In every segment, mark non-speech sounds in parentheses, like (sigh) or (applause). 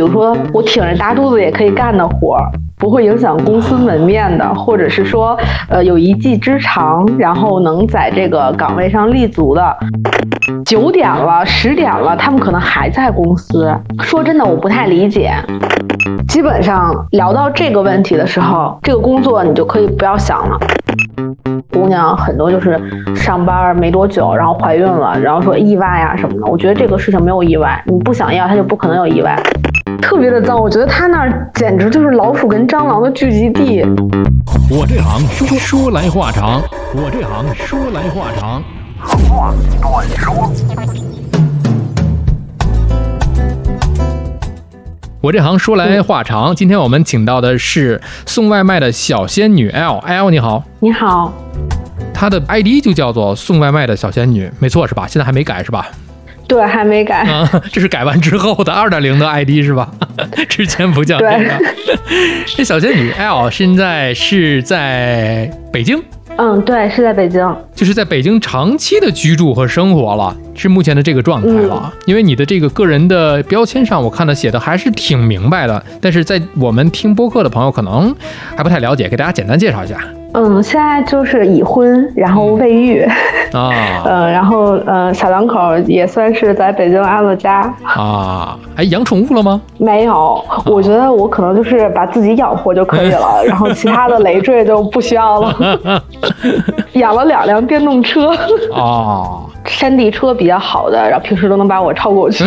比如说我挺着大肚子也可以干的活儿，不会影响公司门面的，或者是说呃有一技之长，然后能在这个岗位上立足的。九点了，十点了，他们可能还在公司。说真的，我不太理解。基本上聊到这个问题的时候，这个工作你就可以不要想了。姑娘很多就是上班没多久，然后怀孕了，然后说意外啊什么的。我觉得这个事情没有意外，你不想要，他就不可能有意外。特别的脏，我觉得他那儿简直就是老鼠跟蟑螂的聚集地。我这行说说来话长，我这行说来话长。话短说。我这行说来话长，今天我们请到的是送外卖的小仙女 L，L 你好，你好，她的 ID 就叫做送外卖的小仙女，没错是吧？现在还没改是吧？对，还没改。啊，这是改完之后的二点零的 ID 是吧？(laughs) 之前不叫这个。(laughs) 这小仙女 L 现在是在北京。嗯，对，是在北京，就是在北京长期的居住和生活了，是目前的这个状态了。因为你的这个个人的标签上，我看的写的还是挺明白的，但是在我们听播客的朋友可能还不太了解，给大家简单介绍一下。嗯，现在就是已婚，然后未育啊，嗯，(laughs) 然后呃，小两口也算是在北京安了家啊。哎，养宠物了吗？没有，我觉得我可能就是把自己养活就可以了，(laughs) 然后其他的累赘就不需要了。(laughs) 养了两辆电动车啊，山地车比较好的，然后平时都能把我超过去。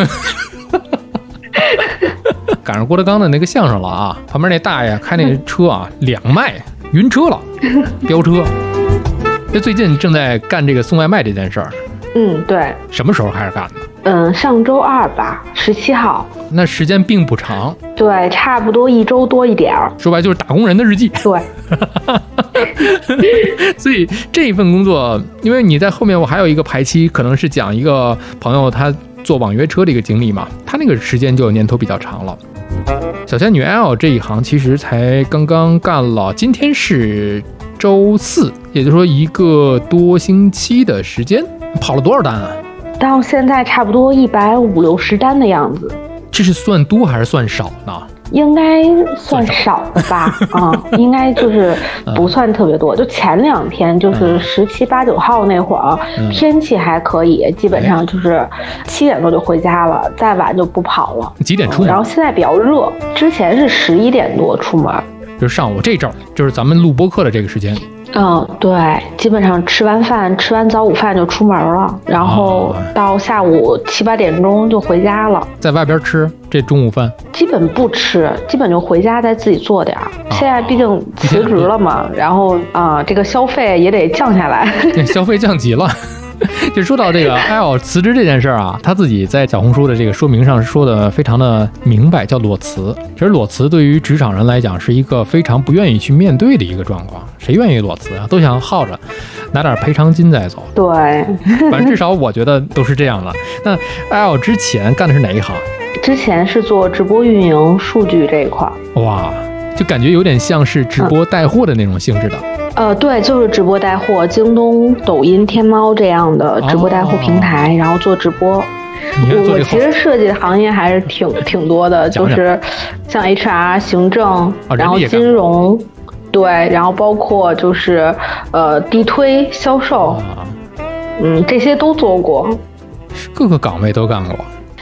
赶上郭德纲的那个相声了啊，旁边那大爷开那车啊，两迈。晕车了，飙车。这最近正在干这个送外卖这件事儿。嗯，对。什么时候开始干的？嗯，上周二吧，十七号。那时间并不长。对，差不多一周多一点儿。说白就是打工人的日记。对。(laughs) 所以这一份工作，因为你在后面，我还有一个排期，可能是讲一个朋友他做网约车的一个经历嘛，他那个时间就年头比较长了。小仙女 L 这一行其实才刚刚干了，今天是周四，也就是说一个多星期的时间，跑了多少单啊？到现在差不多一百五六十单的样子。这是算多还是算少呢？应该算少的吧，啊，(laughs) 应该就是不算特别多。就前两天，就是十七八九号那会儿，天气还可以，基本上就是七点多就回家了，再晚就不跑了。几点出门？然后现在比较热，之前是十一点多出门，就是上午这阵儿，就是咱们录播课的这个时间。嗯，对，基本上吃完饭，吃完早午饭就出门了，然后到下午七八点钟就回家了。在外边吃这中午饭？基本不吃，基本就回家再自己做点儿。现在毕竟辞职了嘛，(laughs) 然后啊，这个消费也得降下来。消费降级了。(laughs) 就说到这个 (laughs) L 辞职这件事儿啊，他自己在小红书的这个说明上说的非常的明白，叫裸辞。其实裸辞对于职场人来讲是一个非常不愿意去面对的一个状况。谁愿意裸辞啊？都想耗着，拿点赔偿金再走。对，反正至 (laughs) 少我觉得都是这样了。那 L 之前干的是哪一行？之前是做直播运营、数据这一块。哇，就感觉有点像是直播带货的那种性质的。呃，对，就是直播带货，京东、抖音、天猫这样的直播带货平台，然后做直播。我其实设计的行业还是挺挺多的，就是像 HR、行政，然后金融，对，然后包括就是呃地推、销售，嗯，这些都做过，各个岗位都干过。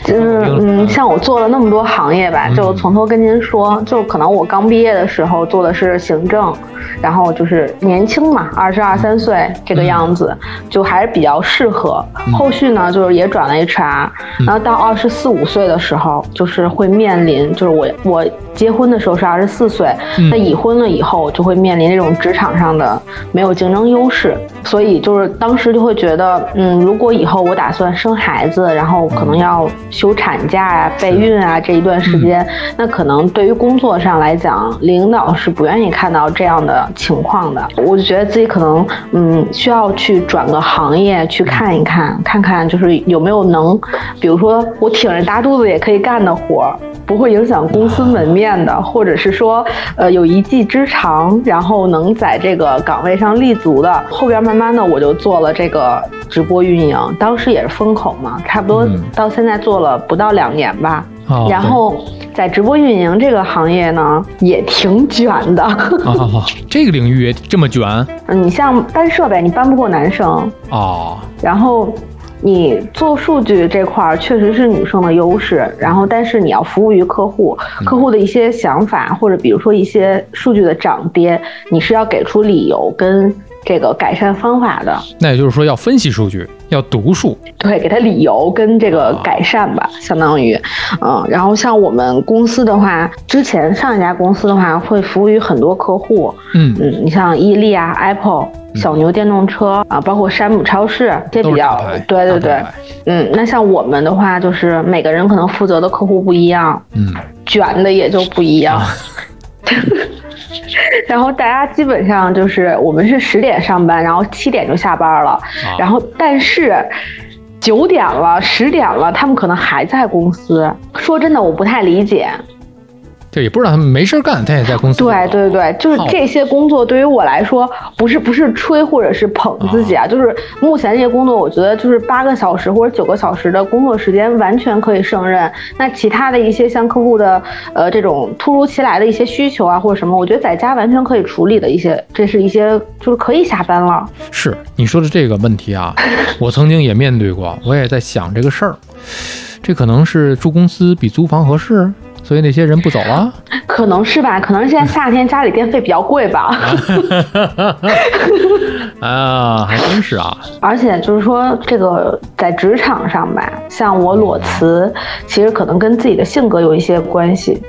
就是嗯，像我做了那么多行业吧，就从头跟您说，就可能我刚毕业的时候做的是行政。然后就是年轻嘛，二十二三岁这个样子，就还是比较适合。后续呢，就是也转了 HR，然后到二十四五岁的时候，就是会面临，就是我我结婚的时候是二十四岁，那已婚了以后就会面临这种职场上的没有竞争优势，所以就是当时就会觉得，嗯，如果以后我打算生孩子，然后可能要休产假啊、备孕啊这一段时间，那可能对于工作上来讲，领导是不愿意看到这样的。情况的，我就觉得自己可能，嗯，需要去转个行业去看一看，看看就是有没有能，比如说我挺着大肚子也可以干的活儿，不会影响公司门面的，或者是说，呃，有一技之长，然后能在这个岗位上立足的。后边慢慢的我就做了这个直播运营，当时也是风口嘛，差不多到现在做了不到两年吧。哦然后在直播运营这个行业呢，也挺卷的。这个领域也这么卷嗯，你像搬设备，你搬不过男生，哦，然后你做数据这块儿确实是女生的优势，然后但是你要服务于客户，客户的一些想法或者比如说一些数据的涨跌，你是要给出理由跟这个改善方法的。那也就是说要分析数据，要读数，对，给他理由跟这个改善吧，相当于，嗯，然后像我们公司的话，之前上一家公司的话，会服务于很多客户，嗯，嗯，你像伊利啊、Apple、小牛电动车啊，包括山姆超市这比较对对对。嗯，那像我们的话，就是每个人可能负责的客户不一样，嗯，卷的也就不一样。啊 (laughs) 然后大家基本上就是我们是十点上班，然后七点就下班了，啊然后但是。九点了，十点了，他们可能还在公司。说真的，我不太理解。这也不知道他们没事干，他也在公司。对对对，就是这些工作对于我来说，不是不是吹或者是捧自己啊，就是目前这些工作，我觉得就是八个小时或者九个小时的工作时间完全可以胜任。那其他的一些像客户的呃这种突如其来的一些需求啊或者什么，我觉得在家完全可以处理的一些，这是一些就是可以下班了。是你说的这个问题啊，(laughs) 我曾经也面对过，我也在想这个事儿。这可能是住公司比租房合适，所以那些人不走了。可能是吧，可能现在夏天家里电费比较贵吧。(laughs) 啊，还真是啊。而且就是说，这个在职场上吧，像我裸辞，其实可能跟自己的性格有一些关系。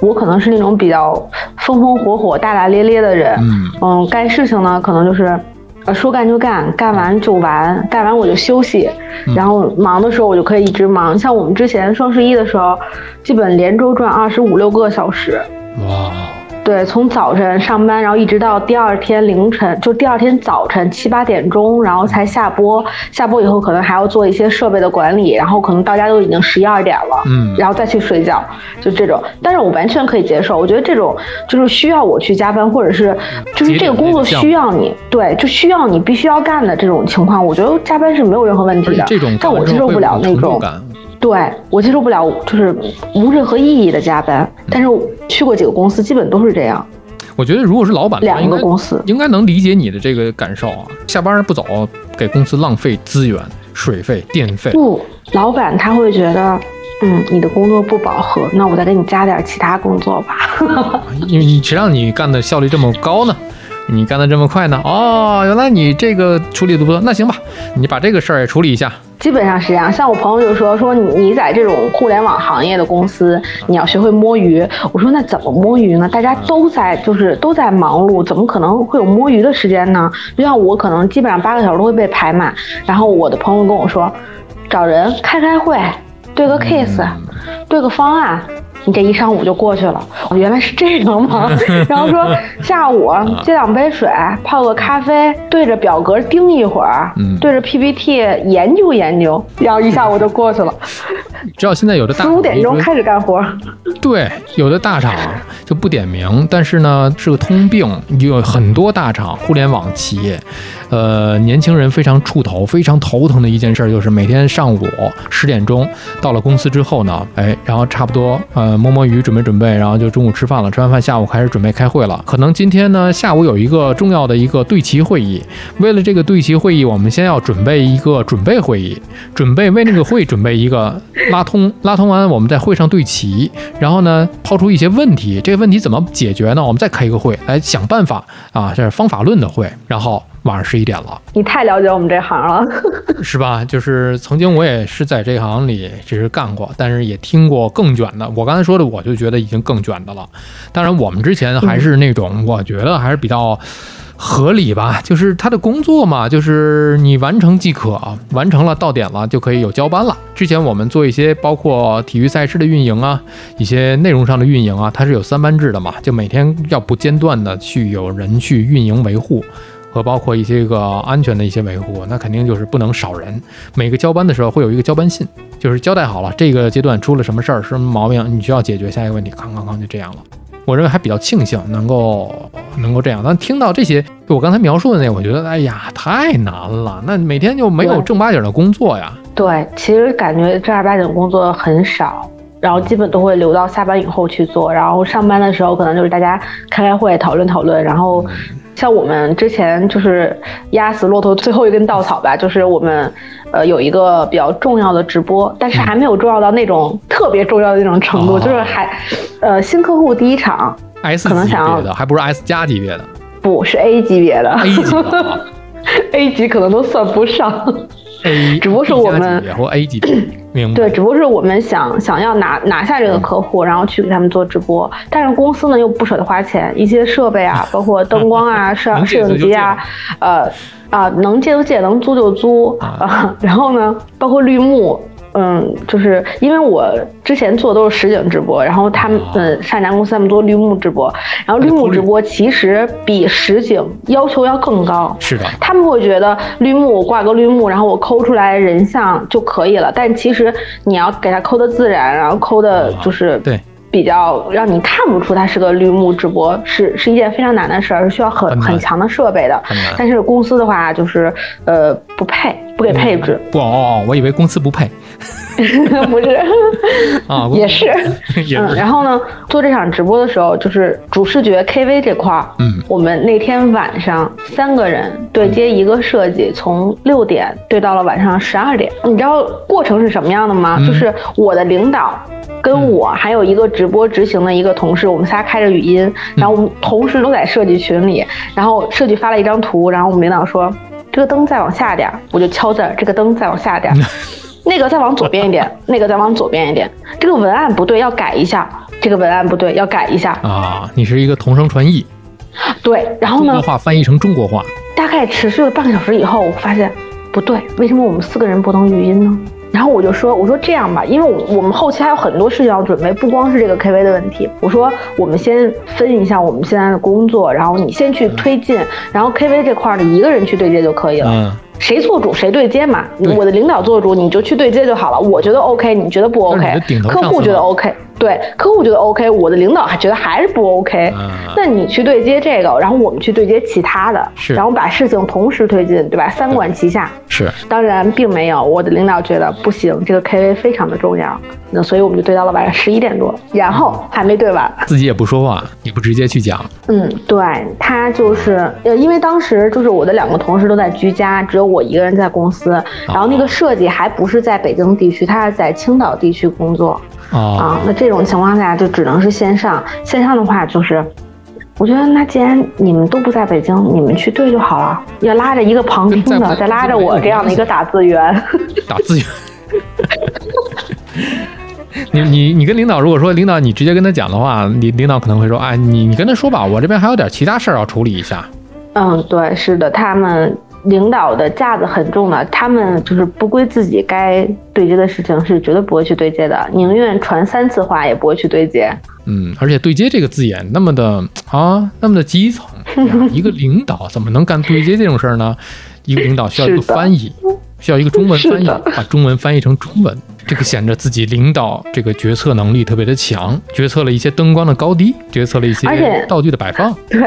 我可能是那种比较风风火火、大大咧咧的人，嗯嗯，干事情呢，可能就是，呃，说干就干，干完就完，干完我就休息，然后忙的时候我就可以一直忙。像我们之前双十一的时候，基本连周转二十五六个小时，哇，对，从早晨上班，然后一直到第二天凌晨，就第二天早晨七八点钟，然后才下播。下播以后，可能还要做一些设备的管理，然后可能到家都已经十一二点了，嗯然后再去睡觉，就这种。但是我完全可以接受，我觉得这种就是需要我去加班，或者是就是这个工作需要你，对，就需要你必须要干的这种情况，我觉得加班是没有任何问题的。这种但我接受不了那种。对我接受不了，就是无任何意义的加班。但是去过几个公司，基本都是这样。我觉得如果是老板，两个公司应该能理解你的这个感受啊。下班不走，给公司浪费资源、水费、电费。不，老板他会觉得，嗯，你的工作不饱和，那我再给你加点其他工作吧。(laughs) 因为你谁让你干的效率这么高呢？你干的这么快呢？哦，原来你这个处理的不错，那行吧，你把这个事儿也处理一下。基本上是这样。像我朋友就说说你你在这种互联网行业的公司，你要学会摸鱼。我说那怎么摸鱼呢？大家都在就是都在忙碌，怎么可能会有摸鱼的时间呢？就像我可能基本上八个小时都会被排满，然后我的朋友跟我说，找人开开会，对个 case，对个方案。你这一上午就过去了，哦原来是这个吗？(laughs) 然后说下午接两杯水，泡个咖啡，对着表格盯一会儿，嗯对着 PPT 研究研究，然后一下午就过去了。(laughs) 知道现在有的大四五点钟开始干活，对，有的大厂就不点名，但是呢是个通病，有很多大厂互联网企业，呃，年轻人非常触头、非常头疼的一件事儿就是每天上午十点钟到了公司之后呢，哎，然后差不多呃摸摸鱼，准备准备，然后就中午吃饭了，吃完饭下午开始准备开会了。可能今天呢下午有一个重要的一个对齐会议，为了这个对齐会议，我们先要准备一个准备会议，准备为那个会准备一个拉通，拉通完我们在会上对齐，然后呢抛出一些问题，这个问题怎么解决呢？我们再开一个会来想办法啊，这是方法论的会，然后晚上十一点了。你太了解我们这行了。(laughs) (laughs) 是吧？就是曾经我也是在这行里只是干过，但是也听过更卷的。我刚才说的，我就觉得已经更卷的了。当然，我们之前还是那种，我觉得还是比较合理吧。就是他的工作嘛，就是你完成即可，完成了到点了就可以有交班了。之前我们做一些包括体育赛事的运营啊，一些内容上的运营啊，它是有三班制的嘛，就每天要不间断的去有人去运营维护。和包括一些个安全的一些维护，那肯定就是不能少人。每个交班的时候会有一个交班信，就是交代好了这个阶段出了什么事儿、什么毛病，你需要解决下一个问题，康康康就这样了。我认为还比较庆幸能够能够这样。但听到这些，就我刚才描述的那，我觉得哎呀太难了。那每天就没有对正八经的工作呀。对，其实感觉正儿八经工作很少。然后基本都会留到下班以后去做，然后上班的时候可能就是大家开开会讨论讨论，然后像我们之前就是压死骆驼最后一根稻草吧，就是我们呃有一个比较重要的直播，但是还没有重要到那种特别重要的那种程度，哦。就是还呃新客户第一场 S 级可能想要别的，还不是 S 加级别的。不是 A 级别的，A 级 (laughs) A 级可能都算不上。，A (laughs) 只不过是我们级别或 A 级，(clears throat) 明白？对，只不过是我们想想要拿拿下这个客户，然后去给他们做直播，但是公司呢又不舍得花钱，一些设备啊，包括灯光啊、(laughs) 摄摄影机啊，呃啊能借就借，能租就租啊。(laughs) 然后呢，包括绿幕。嗯，就是因为我之前做的都是实景直播，然后他们哦嗯上一家公司他们做绿幕直播，然后绿幕直播其实比实景要求要更高。是的，他们会觉得绿幕我挂个绿幕，然后我抠出来人像就可以了。但其实你要给它抠的自然，然后抠的就是啊对比较让你看不出它是个绿幕直播，是是一件非常难的事儿，是需要很很强的设备的。但是公司的话就是呃不配，不给配置，不哦，我以为公司不配 (laughs) (laughs) 不是。啊，(laughs) 也是，嗯，也是，然后呢，做这场直播的时候，就是主视觉 KV 这块儿，嗯我们那天晚上三个人对接一个设计，从六点对到了晚上十二点。你知道过程是什么样的吗？嗯就是我的领导。跟我还有一个直播执行的一个同事，我们仨开着语音，然后我们同时都在设计群里，然后设计发了一张图，然后我们领导说这个灯再往下点儿，我就敲字儿，这个灯再往下点儿，(laughs) 那个再往左边一点，(laughs) 那个再往左边一点，这个文案不对，要改一下。这个文案不对，要改一下。啊，你是一个同声传译，对，然后呢中国，话翻译成中国话，大概持续了半个小时以后，我发现不对，为什么我们四个人不能语音呢？然后我就说，我说这样吧，因为我我们后期还有很多事情要准备，不光是这个 KV 的问题。我说我们先分一下我们现在的工作，然后你先去推进，然后 KV 这块儿你一个人去对接就可以了。嗯，谁做主谁对接嘛，我的领导做主，你就去对接就好了。我觉得 OK，你觉得不 OK？客户觉得 OK，对，客户觉得 OK，我的领导还觉得还是不 OK。嗯那你去对接这个，然后我们去对接其他的，是然后把事情同时推进，对吧？三管齐下。是当然并没有，我的领导觉得不行，这个 KV 非常的重要，那所以我们就对到了晚上十一点多，然后还没对完。自己也不说话，也不直接去讲，嗯，对他就是呃，因为当时就是我的两个同事都在居家，只有我一个人在公司，然后那个设计还不是在北京地区，他是在青岛地区工作啊，啊。那这种情况下就只能是线上，线上的话就是。我觉得那既然你们都不在北京，你们去对就好了。要拉着一个旁听的，再拉着我这样的一个打字员，(laughs) 打字员。你你你跟领导如果说领导你直接跟他讲的话，领领导可能会说，哎，你你跟他说吧，我这边还有点其他事儿要处理一下。嗯，对，是的，他们领导的架子很重的，他们就是不归自己该对接的事情是绝对不会去对接的，宁愿传三次话也不会去对接。嗯，而且对接这个字眼那么的啊，那么的基层，一个领导怎么能干对接这种事儿呢？一个领导需要一个翻译，需要一个中文翻译，把中文翻译成中文。这个显着自己领导这个决策能力特别的强，决策了一些灯光的高低，决策了一些道具的摆放。对，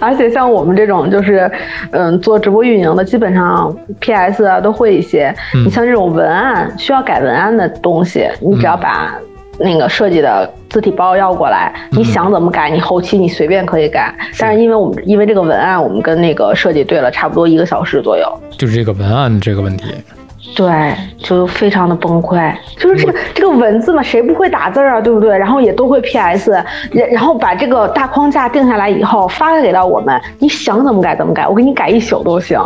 而且像我们这种就是，嗯，做直播运营的，基本上 PS 啊都会一些。嗯你像这种文案需要改文案的东西，你只要把那个设计的字体包要过来，你想怎么改，你后期你随便可以改。但是因为我们因为这个文案，我们跟那个设计对了差不多一个小时左右。就是这个文案这个问题，对，就非常的崩溃。就是这个这个文字嘛，谁不会打字儿啊，对不对？然后也都会 PS，然然后把这个大框架定下来以后发给到我们，你想怎么改怎么改，我给你改一宿都行。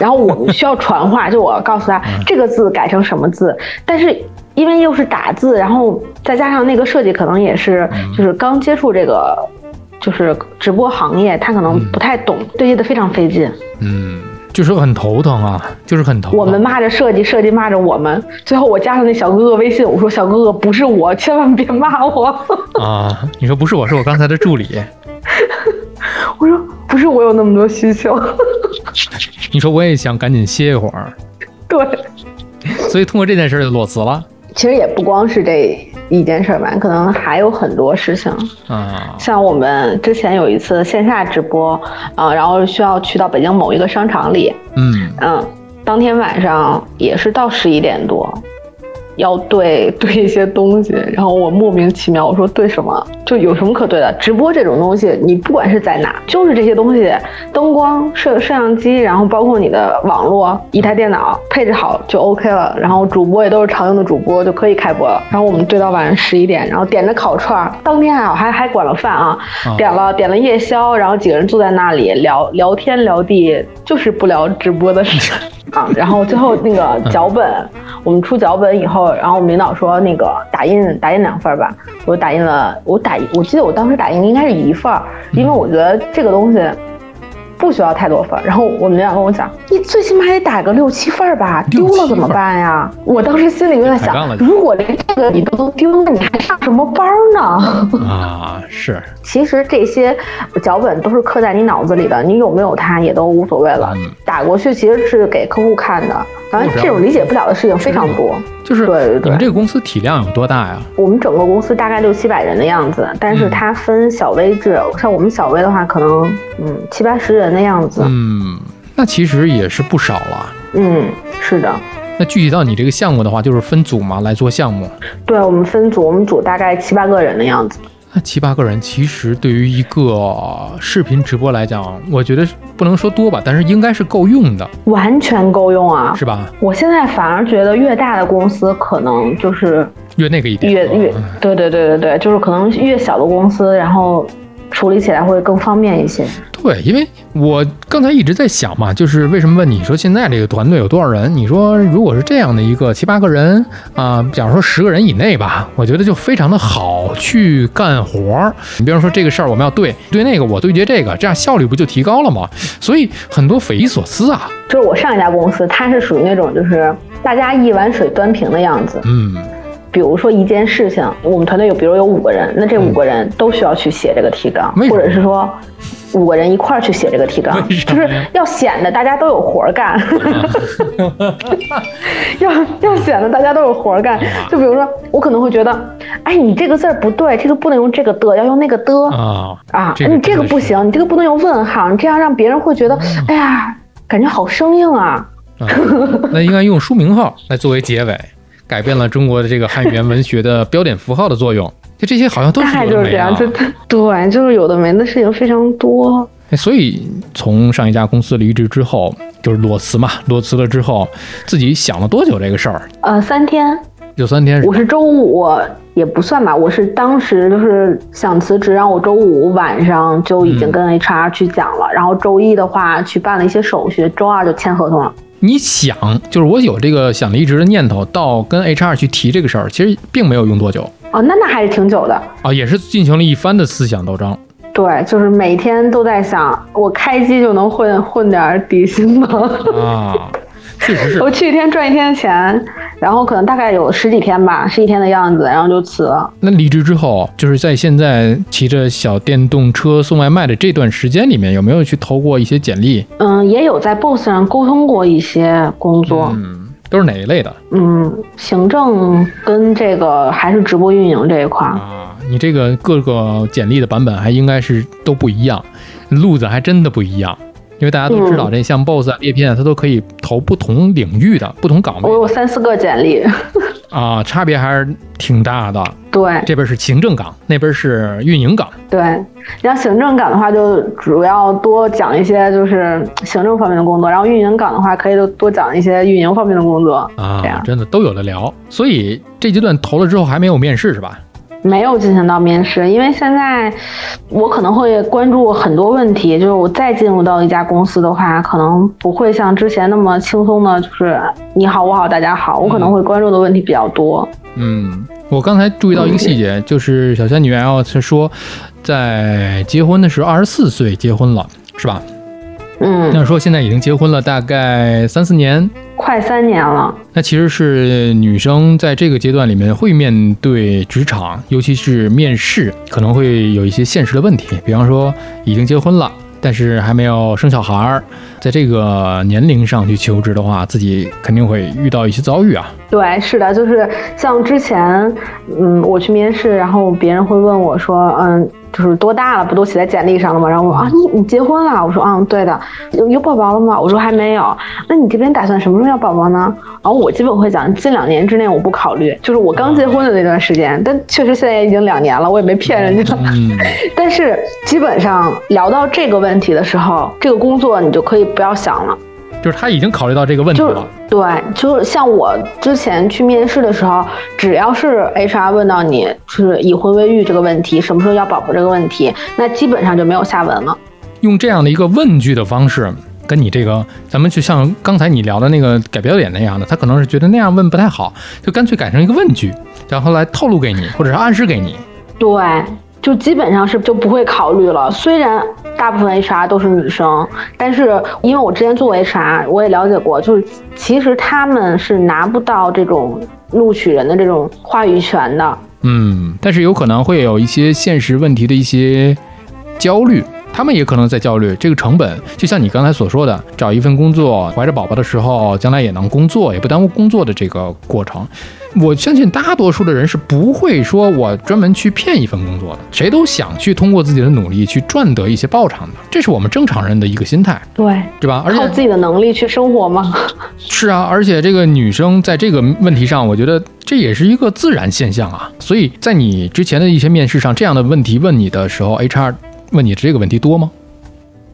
然后我们需要传话，就我告诉他这个字改成什么字，但是因为又是打字，然后再加上那个设计可能也是就是刚接触这个就是直播行业，他可能不太懂，对接的非常费劲。嗯，就是很头疼啊，就是很头疼。我们骂着设计，设计骂着我们，最后我加上那小哥哥微信，我说小哥哥不是我，千万别骂我。(laughs) 啊，你说不是我，是我刚才的助理。(laughs) 我说不是我有那么多需求。(laughs) 你说我也想赶紧歇一会儿，对，所以通过这件事就裸辞了其实也不光是这一件事儿吧，可能还有很多事情。啊。像我们之前有一次线下直播，啊、然后需要去到北京某一个商场里，嗯嗯，当天晚上也是到十一点多，要对对一些东西，然后我莫名其妙，我说对什么？就有什么可对的？直播这种东西，你不管是在哪，就是这些东西，灯光、摄摄像机，然后包括你的网络，一台电脑配置好就 OK 了。然后主播也都是常用的主播，就可以开播了。然后我们对到晚上十一点，然后点着烤串，当天还好还还管了饭啊，点了点了夜宵，然后几个人坐在那里聊聊天聊地，就是不聊直播的事。(laughs) 啊，然后最后那个脚本，我们出脚本以后，然后我们领导说那个打印打印两份吧，我打印了，我打我记得我当时打印应该是一份，因为我觉得这个东西。不需要太多份，然后我们领导跟我讲，你最起码得打个六七份吧，丢了怎么办呀？我当时心里就在想，如果连这个你都能丢，那你还上什么班呢？啊，(laughs) 是。其实这些脚本都是刻在你脑子里的，你有没有它也都无所谓了。打过去其实是给客户看的，反正这种理解不了的事情非常多。就是对对对，你们这个公司体量有多大呀？我们整个公司大概六七百人的样子，但是它分小微制，像我们小微的话，可能嗯七八十人的样子。嗯，那其实也是不少了。嗯，是的。那具体到你这个项目的话，就是分组嘛来做项目。对，我们分组，我们组大概七八个人的样子。那七八个人，其实对于一个视频直播来讲，我觉得不能说多吧，但是应该是够用的，完全够用啊，是吧？我现在反而觉得越大的公司可能就是越那个一点，越越对对对对对，就是可能越小的公司，然后。处理起来会更方便一些。对，因为我刚才一直在想嘛，就是为什么问你说现在这个团队有多少人？你说如果是这样的一个七八个人啊，假如说十个人以内吧，我觉得就非常的好去干活儿。你比方说这个事儿我们要对对那个，我对接这个，这样效率不就提高了吗？所以很多匪夷所思啊。就是我上一家公司，它是属于那种就是大家一碗水端平的样子。嗯。比如说一件事情，我们团队有，比如有五个人，那这五个人都需要去写这个提纲，或者是说五个人一块儿去写这个提纲，就是要显得大家都有活儿干，(laughs) 要要显得大家都有活儿干。就比如说，我可能会觉得，哎，你这个字儿不对，这个不能用这个的，要用那个的。啊啊，你这个不行，你这个不能用问号，你这样让别人会觉得，哎呀，感觉好生硬啊。那应该用书名号来作为结尾。改变了中国的这个汉语言文学的标点符号的作用，就这些好像都是有的没的。对，就是有的没的事情非常多。所以从上一家公司离职之后，就是裸辞嘛，裸辞了之后，自己想了多久这个事儿？呃，三天，有三天。我是周五也不算吧，我是当时就是想辞职，然后我周五晚上就已经跟 HR 去讲了，然后周一的话去办了一些手续，周二就签合同了。你想，就是我有这个想离职的念头，到跟 HR 去提这个事儿，其实并没有用多久。哦，那那还是挺久的。啊，也是进行了一番的思想斗争。对，就是每天都在想，我开机就能混混点底薪吗？啊。确实是 (laughs) 我去一天赚一天的钱，然后可能大概有十几天吧，十几天的样子，然后就辞了。那离职之后，就是在现在骑着小电动车送外卖的这段时间里面，有没有去投过一些简历？嗯，也有在 Boss 上沟通过一些工作。嗯，都是哪一类的？嗯，行政跟这个还是直播运营这一块啊。你这个各个简历的版本还应该是都不一样，路子还真的不一样。因为大家都知道，这像 BOSS 啊、猎片啊，它都可以投不同领域的不同岗位。我有三四个简历 (laughs) (laughs) 啊，差别还是挺大的。对，这边是行政岗，那边是运营岗。对，你像行政岗的话，就主要多讲一些就是行政方面的工作；然后运营岗的话，可以多多讲一些运营方面的工作。啊，真的都有的聊。所以这阶段投了之后还没有面试是吧？没有进行到面试，因为现在我可能会关注很多问题。就是我再进入到一家公司的话，可能不会像之前那么轻松的，就是你好我好大家好。我可能会关注的问题比较多。嗯，我刚才注意到一个细节，就是小仙女 L 是说，在结婚的时候二十四岁结婚了，是吧？嗯，那说现在已经结婚了大概三四年，快三年了。那其实是女生在这个阶段里面会面对职场，尤其是面试，可能会有一些现实的问题。比方说已经结婚了，但是还没有生小孩儿，在这个年龄上去求职的话，自己肯定会遇到一些遭遇啊。对，是的，就是像之前，嗯，我去面试，然后别人会问我说，嗯。就是多大了？不都写在简历上了吗？然后我说啊，你你结婚了？我说嗯，对的。有有宝宝了吗？我说还没有。那你这边打算什么时候要宝宝呢？然后我基本会讲，近两年之内我不考虑，就是我刚结婚的那段时间。但确实现在已经两年了，我也没骗人家。(laughs) 但是基本上聊到这个问题的时候，这个工作你就可以不要想了。就是他已经考虑到这个问题了。对，就是像我之前去面试的时候，只要是 HR 问到你是已婚未育这个问题，什么时候要宝宝这个问题，那基本上就没有下文了。用这样的一个问句的方式，跟你这个，咱们就像刚才你聊的那个改标点那样的，他可能是觉得那样问不太好，就干脆改成一个问句，然后来透露给你，或者是暗示给你。对。就基本上是就不会考虑了。虽然大部分 HR 都是女生，但是因为我之前做 HR，我也了解过，就是其实他们是拿不到这种录取人的这种话语权的。嗯，但是有可能会有一些现实问题的一些焦虑，他们也可能在焦虑这个成本。就像你刚才所说的，找一份工作，怀着宝宝的时候，将来也能工作，也不耽误工作的这个过程。我相信大多数的人是不会说我专门去骗一份工作的，谁都想去通过自己的努力去赚得一些报偿的，这是我们正常人的一个心态，对对吧？而且靠自己的能力去生活吗？(laughs) 是啊，而且这个女生在这个问题上，我觉得这也是一个自然现象啊。所以在你之前的一些面试上，这样的问题问你的时候，HR 问你这个问题多吗？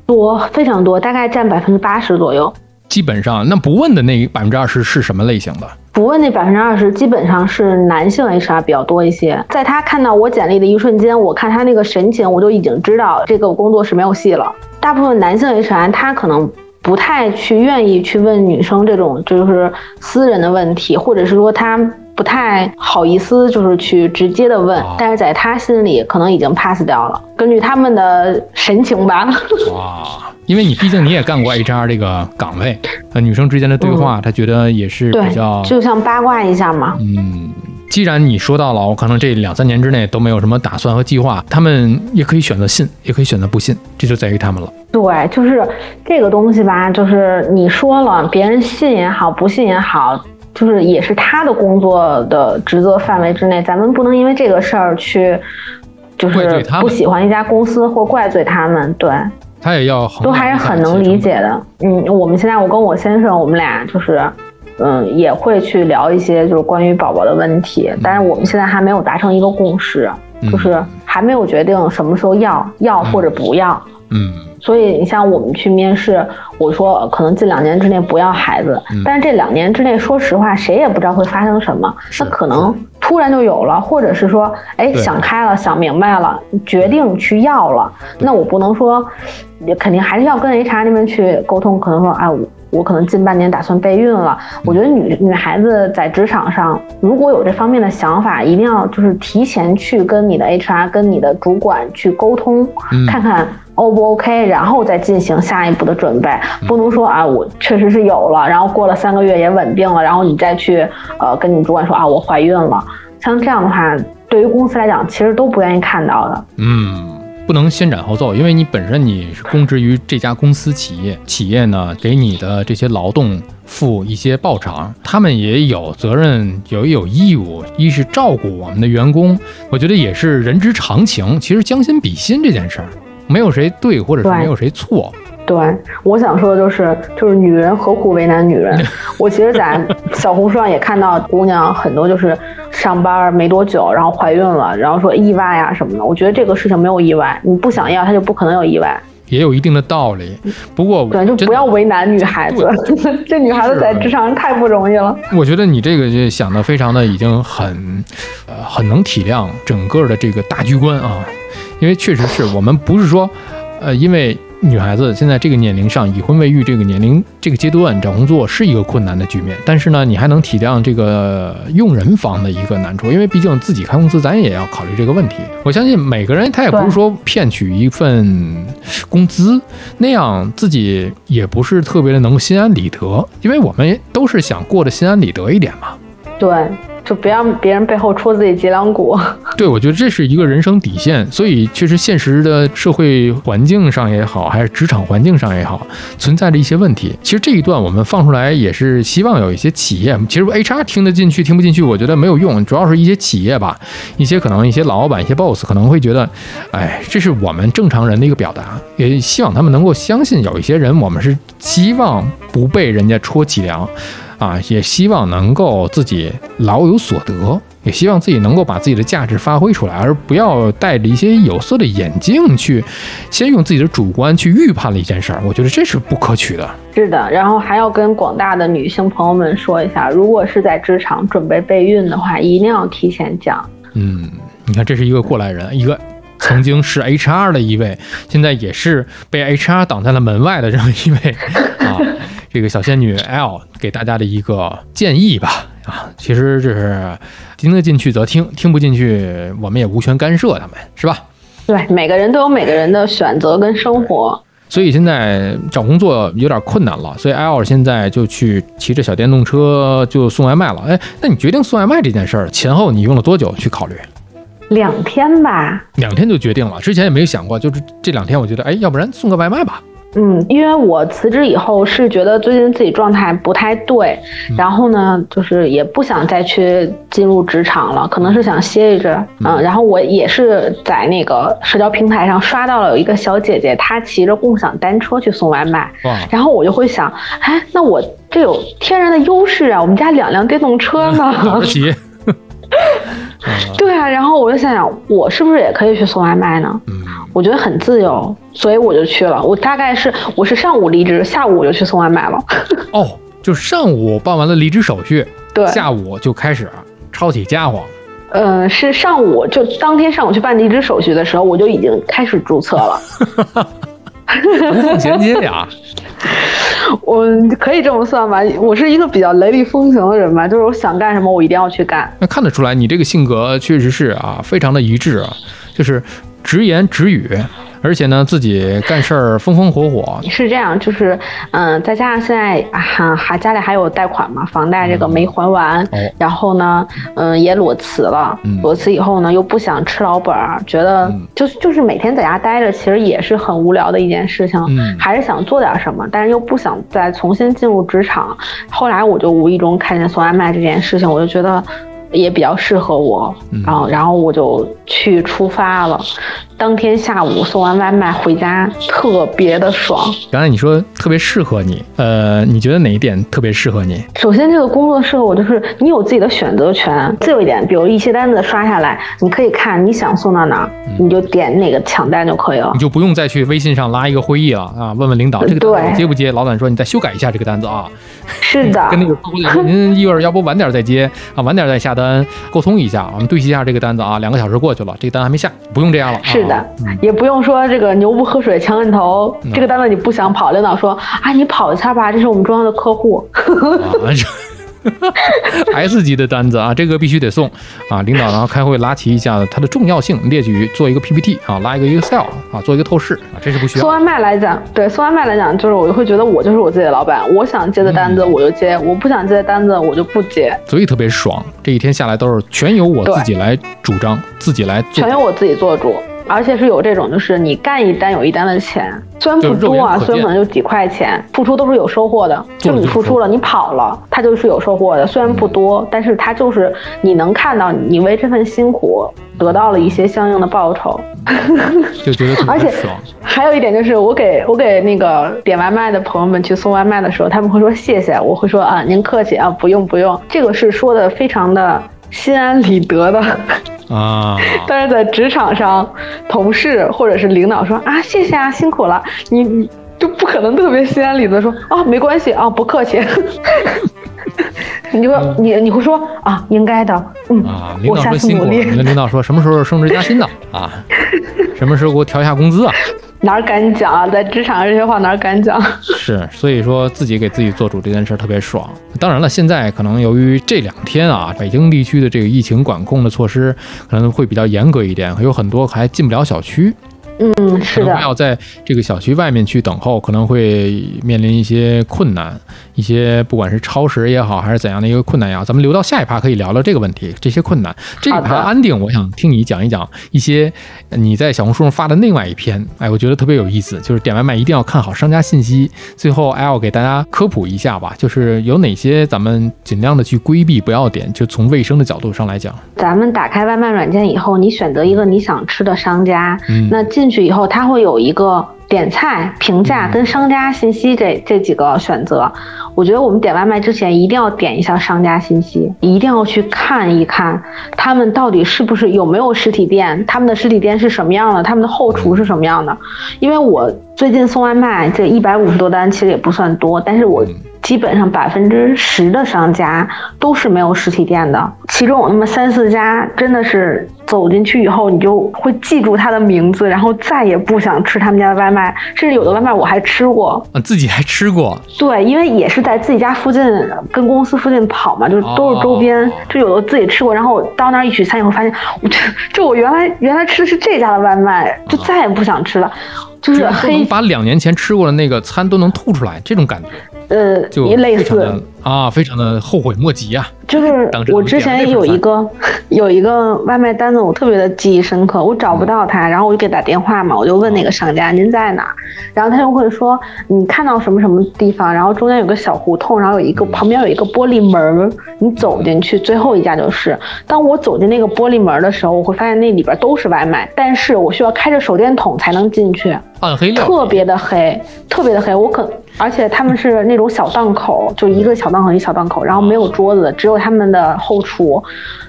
多，非常多，大概占百分之八十左右。基本上，那不问的那百分之二十是什么类型的？不问那百分之二十，基本上是男性 HR 比较多一些。在他看到我简历的一瞬间，我看他那个神情，我就已经知道这个工作是没有戏了。大部分男性 HR 他可能不太去愿意去问女生这种就是私人的问题，或者是说他不太好意思就是去直接的问，但是在他心里可能已经 pass 掉了。根据他们的神情吧。(laughs) 哇。因为你毕竟你也干过 (laughs) HR 这个岗位，和女生之间的对话，他觉得也是比较，就像八卦一下嘛。嗯，既然你说到了，我可能这两三年之内都没有什么打算和计划，他们也可以选择信，也可以选择不信，这就在于他们了。对，就是这个东西吧，就是你说了，别人信也好，不信也好，就是也是他的工作的职责范围之内，咱们不能因为这个事儿去，就是不喜欢一家公司或怪罪他们。对。他也要都还是很能理解的，嗯，我们现在我跟我先生，我们俩就是，嗯，也会去聊一些就是关于宝宝的问题，但是我们现在还没有达成一个共识，就是还没有决定什么时候要要或者不要，嗯。所以你像我们去面试，我说可能近两年之内不要孩子，但是这两年之内，说实话谁也不知道会发生什么，那可能突然就有了，或者是说，哎想开了，想明白了，决定去要了，那我不能说，肯定还是要跟 HR 那边去沟通，可能说，哎我。我可能近半年打算备孕了。我觉得女女孩子在职场上，如果有这方面的想法，一定要就是提前去跟你的 HR、跟你的主管去沟通，看看 O 不 OK，然后再进行下一步的准备。不能说啊，我确实是有了，然后过了三个月也稳定了，然后你再去呃跟你主管说啊，我怀孕了。像这样的话，对于公司来讲，其实都不愿意看到的。嗯。不能先斩后奏，因为你本身你是供职于这家公司企业，企业呢给你的这些劳动付一些报偿，他们也有责任，有有义务，一是照顾我们的员工，我觉得也是人之常情。其实将心比心这件事儿，没有谁对，或者是没有谁错。对，我想说的就是，就是女人何苦为难女人？(laughs) 我其实，在小红书上也看到姑娘很多，就是上班没多久，然后怀孕了，然后说意外啊什么的。我觉得这个事情没有意外，你不想要，她就不可能有意外，也有一定的道理。不过，对，就不要为难女孩子。(laughs) 这女孩子在职场上太不容易了。我觉得你这个就想的非常的已经很，呃，很能体谅整个的这个大局观啊，因为确实是我们不是说，呃，因为。女孩子现在这个年龄上已婚未育这个年龄这个阶段找工作是一个困难的局面，但是呢，你还能体谅这个用人方的一个难处，因为毕竟自己开公司，咱也要考虑这个问题。我相信每个人他也不是说骗取一份工资那样，自己也不是特别的能心安理得，因为我们都是想过得心安理得一点嘛。对，就别让别人背后戳自己脊梁骨。(laughs) 对，我觉得这是一个人生底线。所以，确实现实的社会环境上也好，还是职场环境上也好，存在着一些问题。其实这一段我们放出来，也是希望有一些企业，其实 HR 听得进去，听不进去，我觉得没有用。主要是一些企业吧，一些可能一些老板、一些 boss 可能会觉得，哎，这是我们正常人的一个表达，也希望他们能够相信，有一些人我们是希望不被人家戳脊梁。啊，也希望能够自己老有所得，也希望自己能够把自己的价值发挥出来，而不要戴着一些有色的眼镜去，先用自己的主观去预判了一件事儿。我觉得这是不可取的。是的，然后还要跟广大的女性朋友们说一下，如果是在职场准备备孕的话，一定要提前讲。嗯，你看，这是一个过来人，一个曾经是 HR 的一位，现在也是被 HR 挡在了门外的这么一位啊。这个小仙女 L 给大家的一个建议吧，啊，其实这是听得进去则听，听不进去我们也无权干涉他们，是吧？对，每个人都有每个人的选择跟生活。所以现在找工作有点困难了，所以 L 现在就去骑着小电动车就送外卖了。哎，那你决定送外卖这件事儿前后你用了多久去考虑？两天吧。两天就决定了，之前也没有想过，就是这两天我觉得，哎，要不然送个外卖吧。嗯，因为我辞职以后是觉得最近自己状态不太对，然后呢，就是也不想再去进入职场了，可能是想歇一阵。嗯，然后我也是在那个社交平台上刷到了有一个小姐姐，她骑着共享单车去送外卖。然后我就会想，哎，那我这有天然的优势啊，我们家两辆电动车呢。(laughs) (laughs) 对啊，然后我就想想，我是不是也可以去送外卖呢？嗯，我觉得很自由，所以我就去了。我大概是我是上午离职，下午我就去送外卖了。哦，就上午办完了离职手续，对，下午就开始抄起家伙。呃，是上午就当天上午去办离职手续的时候，我就已经开始注册了。(laughs) 无缝衔接呀。(laughs) 我可以这么算吧，我是一个比较雷厉风行的人吧，就是我想干什么，我一定要去干。那看得出来，你这个性格确实是啊，非常的一致啊，就是直言直语。而且呢，自己干事儿风风火火。是这样，就是，嗯，再加上现在还还家里还有贷款嘛，房贷这个没还完，然后呢，嗯，也裸辞了。裸辞以后呢，又不想吃老本儿，觉得就就是每天在家待着，其实也是很无聊的一件事情。嗯，还是想做点什么，但是又不想再重新进入职场。后来我就无意中看见送外卖这件事情，我就觉得。也比较适合我，然后然后我就去出发了。当天下午送完外卖回家，特别的爽。刚才你说特别适合你，呃，你觉得哪一点特别适合你？首先，这个工作适合我，就是你有自己的选择权。自由一点，比如一些单子刷下来，你可以看你想送到哪儿，你就点哪个抢单就可以了。你就不用再去微信上拉一个会议了啊，问问领导这个单子接不接？老板说你再修改一下这个单子啊。是的。(laughs) 跟那个客户您一会儿要不晚点再接啊，晚点再下单。单沟通一下，我们对齐一下这个单子啊。两个小时过去了，这个单还没下，不用这样了。是的，也不用说这个牛不喝水强摁头。这个单子你不想跑，领导说啊，你跑一下吧，这是我们重要的客户。(laughs) S 级的单子啊，这个必须得送啊！领导然后开会拉齐一下它的重要性，列举做一个 PPT 啊，拉一个 Excel 啊，做一个透视啊，这是不需要。送外卖来讲，对送外卖来讲，就是我就会觉得我就是我自己的老板，我想接的单子我就接，我不想接的单子我就不接，所以特别爽。这一天下来都是全由我自己来主张，自己来，全由我自己做主。而且是有这种，就是你干一单有一单的钱，虽然不多啊，虽然可能就几块钱，付出都是有收获的。就你付出了，你跑了，它就是有收获的。虽然不多，但是它就是你能看到你为这份辛苦得到了一些相应的报酬。就觉得 (laughs) 而且还有一点就是，我给我给那个点外卖的朋友们去送外卖的时候，他们会说谢谢，我会说啊您客气啊不用不用，这个是说的非常的心安理得的。啊！(laughs) 但是在职场上，同事或者是领导说啊，谢谢啊，辛苦了，你你就不可能特别心安理得说啊，没关系啊，不客气。(laughs) (laughs) 你说你你会说啊，应该的，嗯啊，领导说辛苦，你跟领导说什么时候升职加薪的啊？什么时候给我调一下工资啊？(laughs) 哪敢讲啊，在职场上这些话哪敢讲？(laughs) 是，所以说自己给自己做主这件事特别爽。当然了，现在可能由于这两天啊，北京地区的这个疫情管控的措施可能会比较严格一点，有很多还进不了小区。嗯，是的可能还，要在这个小区外面去等候，可能会面临一些困难，一些不管是超时也好，还是怎样的一个困难也好，咱们留到下一趴可以聊聊这个问题，这些困难。这一趴安定，我想听你讲一讲一些你在小红书上发的另外一篇，哎，我觉得特别有意思，就是点外卖一定要看好商家信息。最后，L 给大家科普一下吧，就是有哪些咱们尽量的去规避不要点，就从卫生的角度上来讲，咱们打开外卖软件以后，你选择一个你想吃的商家，嗯那进去以后，它会有一个点菜、评价跟商家信息这这几个选择。我觉得我们点外卖之前一定要点一下商家信息，一定要去看一看他们到底是不是有没有实体店，他们的实体店是什么样的，他们的后厨是什么样的。因为我最近送外卖这一百五十多单，其实也不算多，但是我基本上百分之十的商家都是没有实体店的，其中有那么三四家真的是走进去以后，你就会记住他的名字，然后再也不想吃他们家的外卖，甚至有的外卖我还吃过。啊，自己还吃过，对，因为也是在自己家附近，跟公司附近跑嘛，就是都是周边，哦就有的自己吃过。然后我到那儿一取餐以后，发现我这这 (laughs) 我原来原来吃的是这家的外卖，就再也不想吃了，就是能把两年前吃过的那个餐都能吐出来，这种感觉呃就类似非常的啊，非常的后悔莫及啊。就是我之前有一个 (laughs) 有一个外卖单子，我特别的记忆深刻，我找不到他，然后我就给他打电话嘛，我就问那个商家您在哪，然后他就会说你看到什么什么地方，然后中间有个小胡同，然后有一个旁边有一个玻璃门，你走进去，最后一家就是。当我走进那个玻璃门的时候，我会发现那里边都是外卖，但是我需要开着手电筒才能进去。暗黑特别的黑，特别的黑。我可，而且他们是那种小档口，就一个小档口一小档口，然后没有桌子，只有他们的后厨，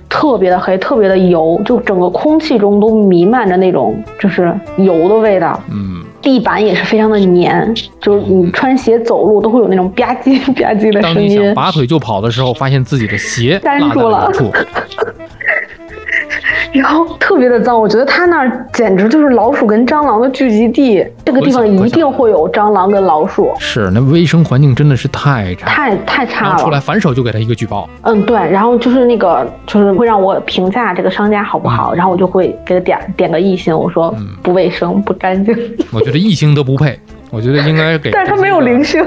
特别的黑，特别的油，就整个空气中都弥漫着那种就是油的味道。嗯，地板也是非常的黏，就是你穿鞋走路都会有那种吧唧 (laughs) 吧唧的声当你想音。拔腿就跑的时候，发现自己的鞋粘住了 (laughs) 然后特别的脏，我觉得他那儿简直就是老鼠跟蟑螂的聚集地。这个地方一定会有蟑螂跟老鼠，是那卫生环境真的是太差。太太差了。出来反手就给他一个举报，嗯，对，然后就是那个，就是会让我评价这个商家好不好，然后我就会给他点点个一星，我说嗯不卫生、不干净，我觉得一星都不配。我觉得应该给，但是他没有零星。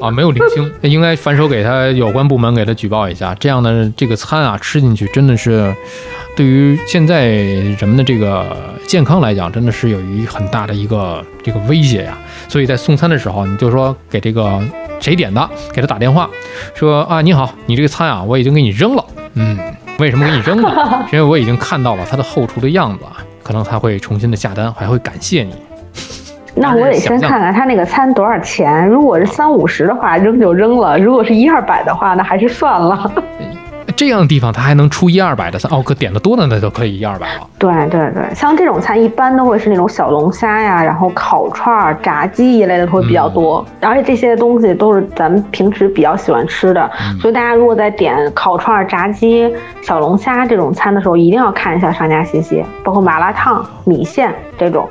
啊，没有零星，(laughs) 应该反手给他有关部门给他举报一下。这样的这个餐啊，吃进去真的是对于现在人们的这个健康来讲，真的是有一很大的一个这个威胁呀。所以在送餐的时候，你就说给这个谁点的，给他打电话说啊，你好，你这个餐啊，我已经给你扔了。嗯，为什么给你扔了？是 (laughs) 因为我已经看到了他的后厨的样子啊，可能他会重新的下单，还会感谢你。那我得先看看他那个餐多少钱，如果是三五十的话，扔就扔了；如果是一二百的话，那还是算了。这样的地方他还能出一二百的餐哦，可点的多的那就可以一二百了。对对对，像这种餐一般都会是那种小龙虾呀，然后烤串儿、炸鸡一类的会比较多，而且这些东西都是咱们平时比较喜欢吃的，所以大家如果在点烤串儿、炸鸡、小龙虾这种餐的时候，一定要看一下商家信息，包括麻辣烫、米线这种。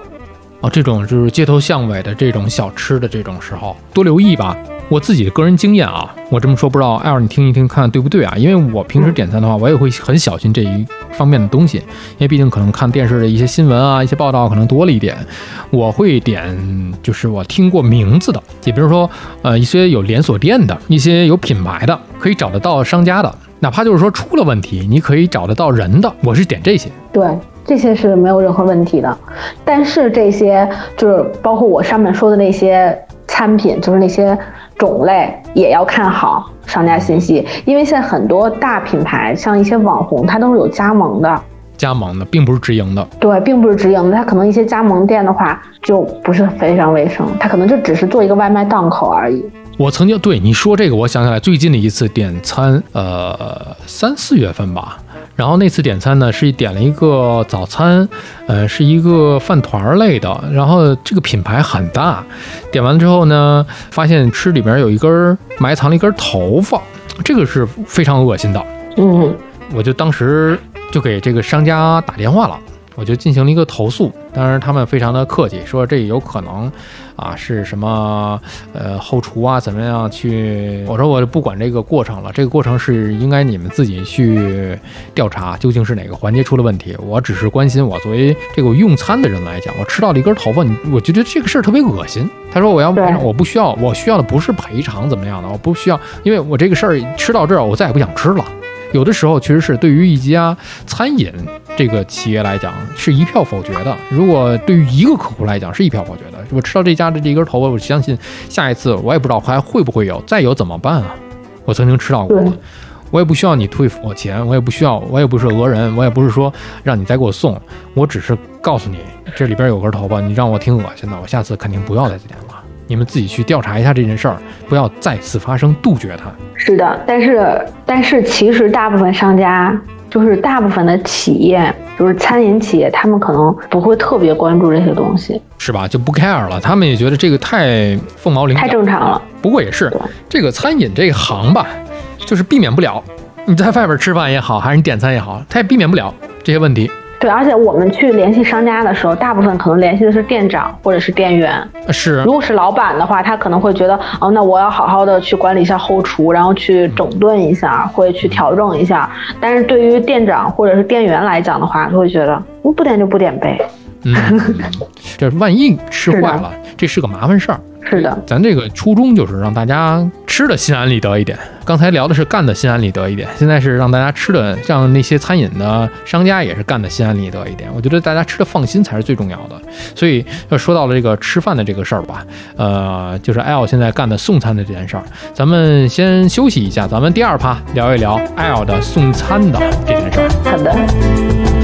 哦，这种就是街头巷尾的这种小吃的这种时候，多留意吧。我自己的个人经验啊，我这么说不知道艾尔你听一听看看对不对啊？因为我平时点餐的话，我也会很小心这一方面的东西，因为毕竟可能看电视的一些新闻啊、一些报道可能多了一点，我会点就是我听过名字的，也比如说呃一些有连锁店的、一些有品牌的，可以找得到商家的，哪怕就是说出了问题，你可以找得到人的，我是点这些。对，这些是没有任何问题的，但是这些就是包括我上面说的那些餐品，就是那些种类也要看好商家信息，因为现在很多大品牌，像一些网红，它都是有加盟的。加盟的并不是直营的，对，并不是直营的，它可能一些加盟店的话就不是非常卫生，它可能就只是做一个外卖档口而已。我曾经对你说这个，我想起来最近的一次点餐，呃，三四月份吧。然后那次点餐呢，是点了一个早餐，呃，是一个饭团儿类的。然后这个品牌很大，点完之后呢，发现吃里边有一根儿埋藏了一根头发，这个是非常恶心的。嗯，我就当时就给这个商家打电话了，我就进行了一个投诉。当然，他们非常的客气，说这有可能啊是什么呃后厨啊怎么样去？我说我不管这个过程了，这个过程是应该你们自己去调查究竟是哪个环节出了问题。我只是关心我作为这个用餐的人来讲，我吃到了一根头发，你我觉得这个事儿特别恶心。他说我要对我不需要，我需要的不是赔偿怎么样的，我不需要，因为我这个事儿吃到这儿，我再也不想吃了。有的时候确实是对于一家餐饮这个企业来讲是一票否决的。如果对于一个客户来讲是一票否决的，我吃到这家的这一根头发，我相信下一次我也不知道还会不会有，再有怎么办啊？我曾经吃到过，我也不需要你退我钱，我也不需要，我也不是讹人，我也不是说让你再给我送，我只是告诉你这里边有根头发，你让我挺恶心的，我下次肯定不要再点了。你们自己去调查一下这件事儿，不要再次发生，杜绝它。是的，但是但是其实大部分商家，就是大部分的企业，就是餐饮企业，他们可能不会特别关注这些东西，是吧？就不 care 了，他们也觉得这个太凤毛麟太。正常了。不过也是这个餐饮这一行吧，就是避免不了。你在外边吃饭也好，还是你点餐也好，它也避免不了这些问题。对，而且我们去联系商家的时候，大部分可能联系的是店长或者是店员。如果是老板的话，他可能会觉得，哦，那我要好好的去管理一下后厨，然后去整顿一下，会去调整一下。但是对于店长或者是店员来讲的话，他会觉得，嗯不点就不点呗。嗯，(laughs) 这万一吃坏了，这是个麻烦事儿。是的，咱这个初衷就是让大家吃的心安理得一点。刚才聊的是干的心安理得一点，现在是让大家吃的，让那些餐饮的商家也是干的心安理得一点。我觉得大家吃的放心才是最重要的。所以要说到了这个吃饭的这个事儿吧，呃，就是 L 现在干的送餐的这件事儿，咱们先休息一下，咱们第二趴聊一聊 L 的送餐的这件事儿。好的。